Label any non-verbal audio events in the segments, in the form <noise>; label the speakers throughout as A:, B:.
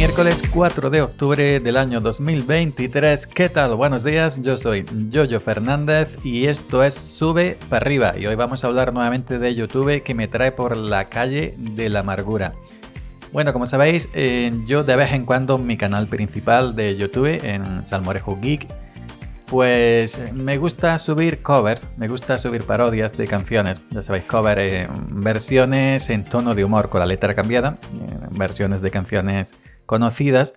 A: miércoles 4 de octubre del año 2023. ¿Qué tal? Buenos días, yo soy Jojo Fernández y esto es Sube para arriba. Y hoy vamos a hablar nuevamente de YouTube que me trae por la calle de la amargura. Bueno, como sabéis, eh, yo de vez en cuando mi canal principal de YouTube, en Salmorejo Geek, pues me gusta subir covers, me gusta subir parodias de canciones. Ya sabéis, cover eh, versiones en tono de humor con la letra cambiada, eh, versiones de canciones conocidas.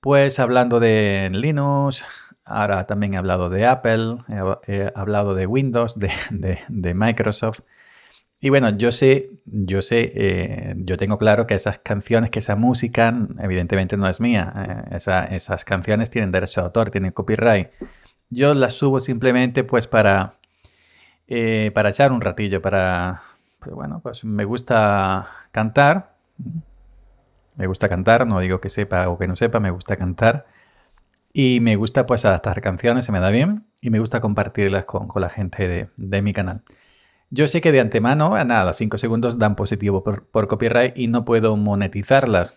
A: Pues hablando de Linux, ahora también he hablado de Apple, he, hablado de Windows, de Microsoft. Y bueno, yo sé, yo sé, eh, yo tengo claro que esas canciones, que esa música, evidentemente no es mía. Eh, esas canciones tienen derecho de autor, tienen copyright. Yo las subo simplemente pues para, eh, para echar un ratillo, para, pues bueno, pues me gusta cantar. Me gusta cantar, no digo que sepa o que no sepa, me gusta cantar. Y me gusta pues adaptar canciones, se me da bien. Y me gusta compartirlas con, la gente de mi canal. Yo sé que de antemano, a nada, 5 segundos dan positivo por, copyright y no puedo monetizarlas.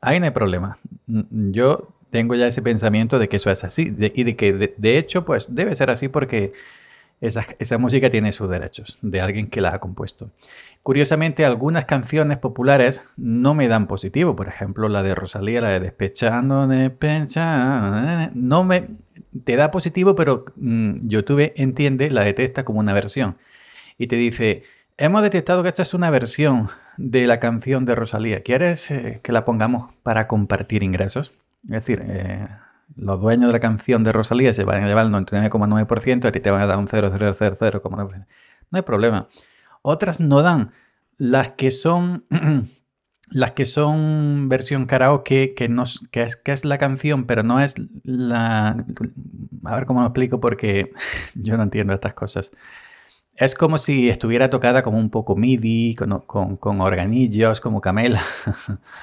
A: Ahí no hay problema. Yo tengo ya ese pensamiento de que eso es así y de que de, hecho pues debe ser así porque esa, esa, música tiene sus derechos de alguien que la ha compuesto. Curiosamente, algunas canciones populares no me dan positivo. Por ejemplo, la de Rosalía, la de Despechando, Despechando, no me, te da positivo, pero mm, YouTube entiende, la detecta como una versión. Y te dice, hemos detectado que esta es una versión de la canción de Rosalía. ¿Quieres eh, que la pongamos para compartir ingresos? Es decir, eh, los dueños de la canción de Rosalía se van a llevar el 99,9%, a ti te van a dar un 0,000,9%. No hay problema. Otras no dan. Las que son las que son versión karaoke, que, no, que, es, que es la canción, pero no es la... A ver cómo lo explico porque <laughs> yo no entiendo estas cosas. Es como si estuviera tocada como un poco MIDI, con, con, organillos, como Camela.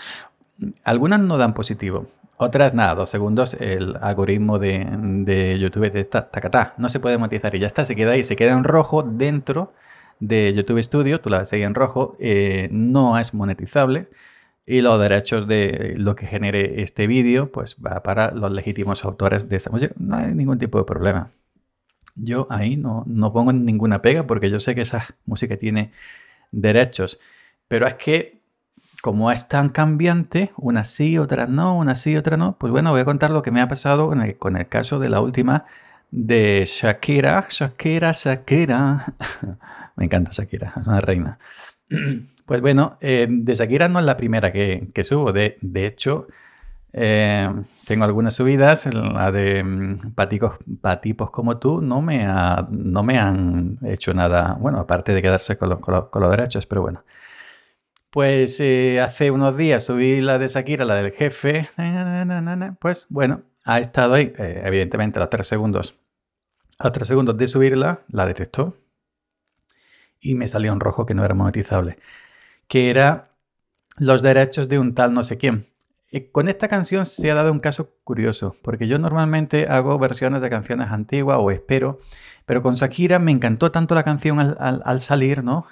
A: <laughs> Algunas no dan positivo. Otras nada, dos segundos, el algoritmo de, de YouTube de tacatá. No se puede monetizar y ya está, se queda ahí, se queda en rojo dentro de YouTube Studio, tú la ves ahí en rojo, eh, no es monetizable y los derechos de lo que genere este vídeo pues va para los legítimos autores de esa música. No hay ningún tipo de problema. Yo ahí no, no pongo ninguna pega porque yo sé que esa música tiene derechos. Pero es que como es tan cambiante, una sí, otra no, una sí, otra no, pues bueno, voy a contar lo que me ha pasado con el, con el caso de la última de Shakira, Shakira, Shakira. <laughs> Me encanta Shakira, es una reina. <clears throat> Pues bueno, eh, de Shakira no es la primera que, subo. De, hecho, eh, tengo algunas subidas. La de mm, patipos como tú no me, no me han hecho nada, bueno, aparte de quedarse con, los derechos, pero bueno. Pues eh, hace unos días subí la de Shakira, la del jefe. Pues bueno, ha estado ahí, evidentemente, a los tres segundos. A los tres segundos de subirla, la detectó y me salió un rojo que no era monetizable, que era los derechos de un tal no sé quién. con esta canción se ha dado un caso curioso, porque yo normalmente hago versiones de canciones antiguas o espero, pero con Shakira me encantó tanto la canción al, salir, ¿no?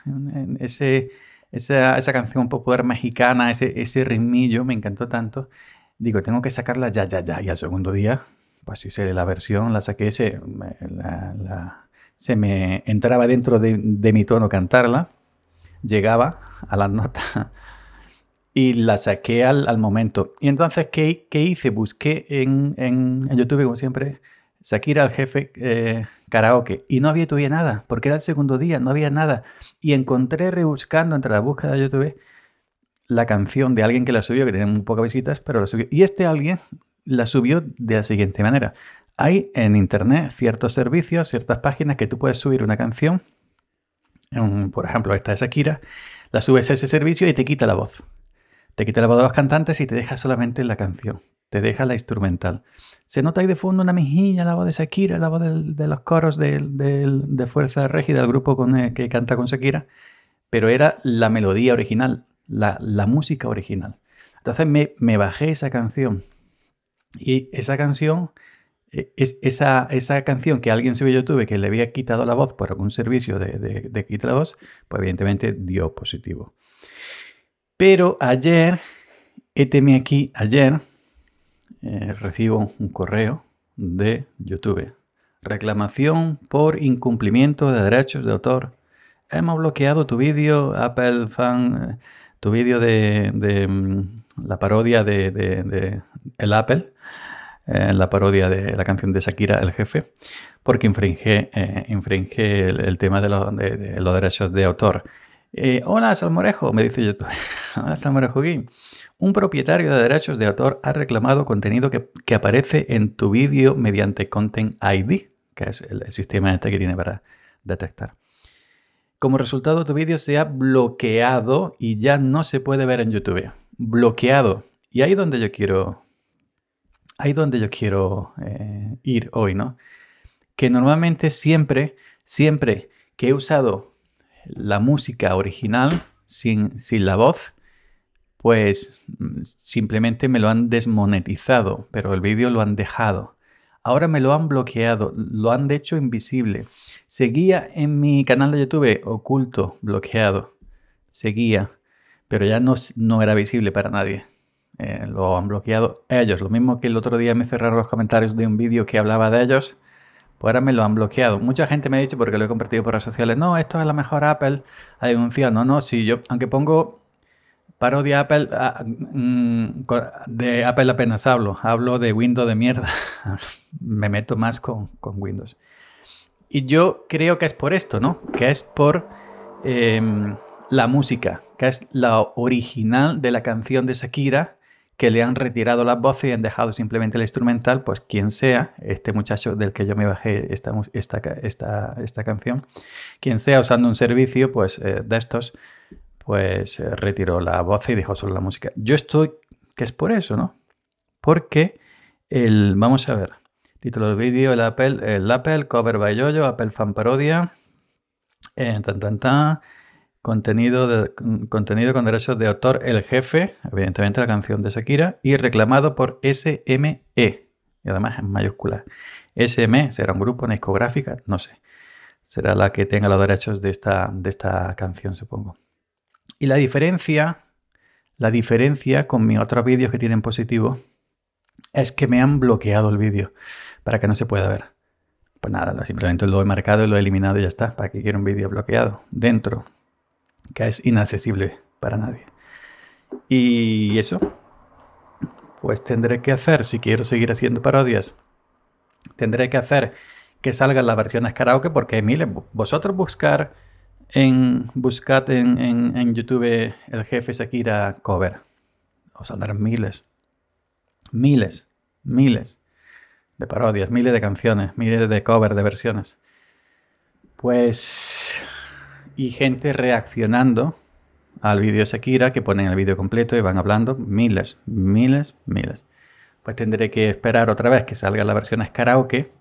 A: Ese, esa, esa, canción popular mexicana, ese, ese ritmillo, me encantó tanto. Digo, tengo que sacarla ya, ya, ya. Y al segundo día, pues hice la versión, la saqué, ese, la se me entraba dentro de, mi tono cantarla, llegaba a la nota <laughs> y la saqué al, momento. Y entonces, ¿qué, hice? Busqué en, YouTube, como siempre, Shakira al jefe eh, karaoke y no había todavía nada, porque era el segundo día, no había nada. Y encontré rebuscando entre la búsqueda de YouTube la canción de alguien que la subió, que tenía muy pocas visitas, pero la subió. Y este alguien la subió de la siguiente manera. Hay en Internet ciertos servicios, ciertas páginas que tú puedes subir una canción. por ejemplo, esta es Shakira. La subes a ese servicio y te quita la voz. Te quita la voz de los cantantes y te deja solamente la canción. Te deja la instrumental. Se nota ahí de fondo una mejilla, la voz de Shakira, la voz de los coros de, Fuerza Régida, del grupo con, eh, que canta con Shakira. Pero era la melodía original, la, música original. Entonces me, me bajé esa canción. Y esa canción es esa, esa, canción que alguien subió a YouTube que le había quitado la voz por algún servicio de, de, de la voz, pues evidentemente dio positivo. Pero ayer Héteme aquí ayer, eh, recibo un correo de YouTube. Reclamación por incumplimiento de derechos de autor. Hemos bloqueado tu vídeo, Apple Fan, eh, tu vídeo de, mm, la parodia de, el Apple, eh, la parodia de la canción de Shakira, el jefe, porque infringe, el, tema de, los derechos de autor. hola, Salmorejo, me dice YouTube. <laughs> hola, Salmorejo un propietario de derechos de autor ha reclamado contenido que, aparece en tu vídeo mediante Content ID, que es el, sistema este que tiene para detectar. Como resultado, tu vídeo se ha bloqueado y ya no se puede ver en YouTube. Bloqueado. Y ahí donde yo quiero. Ahí donde yo quiero eh, ir hoy, ¿no? Que normalmente siempre, siempre que he usado la música original sin, sin la voz, pues mm, simplemente me lo han desmonetizado, pero el vídeo lo han dejado. Ahora me lo han bloqueado, lo han hecho invisible. Seguía en mi canal de YouTube oculto, bloqueado. Seguía, pero ya no, no era visible para nadie. Eh, lo han bloqueado ellos. Lo mismo que el otro día me cerraron los comentarios de un vídeo que hablaba de ellos. Pues ahora me lo han bloqueado. Mucha gente me ha dicho, porque lo he compartido por redes sociales, no, esto es la mejor Apple. Ha denunciado. No, no, sí, yo, aunque pongo parodia Apple, ah, mm, de Apple apenas hablo, hablo de Windows de mierda, <laughs> me meto más con, Windows. Y yo creo que es por esto, ¿no? Que es por em, la música, que es la original de la canción de Shakira, que le han retirado las voces y han dejado simplemente la instrumental, pues quien sea, este muchacho del que yo me bajé esta, esta, esta, canción, quien sea usando un servicio pues, eh, de estos, pues eh, retiró la voz y dejó solo la música. Yo estoy, que es por eso, ¿no? Porque el, vamos a ver, título del vídeo, el Apple, el Apple, cover by Yoyo, Apple fan parodia, eh, tan, tan, tan, contenido, de, contenido con derechos de autor, el jefe, evidentemente la canción de Shakira, y reclamado por SME, y además en mayúscula. SME será un grupo, una discográfica, no sé. Será la que tenga los derechos de esta, de esta canción, supongo. Y la diferencia, la diferencia con mis otros vídeos que tienen positivo es que me han bloqueado el vídeo para que no se pueda ver. Pues nada, simplemente lo he marcado y lo he eliminado y ya está. ¿Para que quiero un vídeo bloqueado? Dentro, que es inaccesible para nadie. Y eso, pues tendré que hacer, si quiero seguir haciendo parodias, tendré que hacer que salgan las versiones karaoke porque miles. Vosotros buscar en, buscad en, YouTube el jefe Shakira cover. Os saldrán miles. Miles. Miles de parodias, miles de canciones, miles de covers, de versiones. Pues. Y gente reaccionando al vídeo Shakira, que ponen el vídeo completo y van hablando. Miles, miles, miles. Pues tendré que esperar otra vez que salgan las versiones karaoke.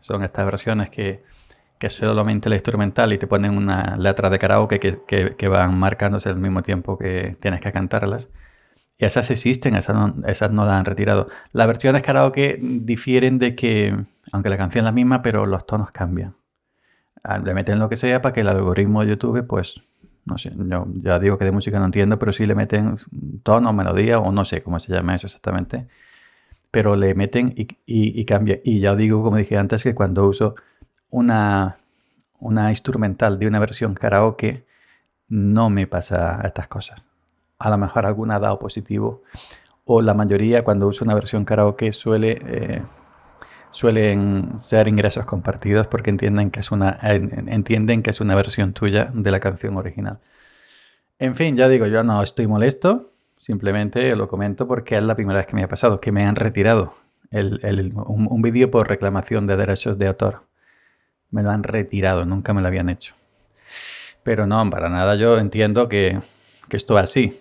A: son estas versiones que que solamente la instrumental y te ponen una letra de karaoke que, que, van marcándose al mismo tiempo que tienes que cantarlas. Y esas existen, esas no, esas no las han retirado. Las versiones karaoke difieren de que, aunque la canción es la misma, pero los tonos cambian. Ah, le meten lo que sea para que el algoritmo de YouTube, pues, no sé, yo ya digo que de música no entiendo, pero sí le meten tono, melodía o no sé cómo se llama eso exactamente. Pero le meten y, y, y cambia. Y ya digo, como dije antes, que cuando uso una, una instrumental de una versión karaoke, no me pasa estas cosas. A lo mejor alguna ha dado positivo o la mayoría cuando uso una versión karaoke suele, eh, suelen ser ingresos compartidos porque entienden que, es una, entienden que es una versión tuya de la canción original. En fin, ya digo, yo no estoy molesto, simplemente lo comento porque es la primera vez que me ha pasado, que me han retirado un vídeo por reclamación de derechos de autor me lo han retirado, nunca me lo habían hecho. Pero no, para nada yo entiendo que, esto es así.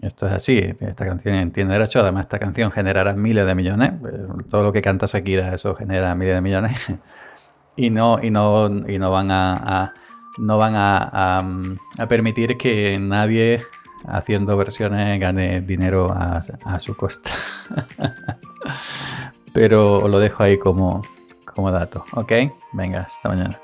A: Esto es así, esta canción tiene derecho, además esta canción generará miles de millones, pues, todo lo que canta Shakira eso genera miles de millones <laughs> y no, y no, y no van a, no van a, permitir que nadie haciendo versiones gane dinero a, a su costa. <laughs> Pero lo dejo ahí como, como dato, ¿ok? Venga, hasta mañana.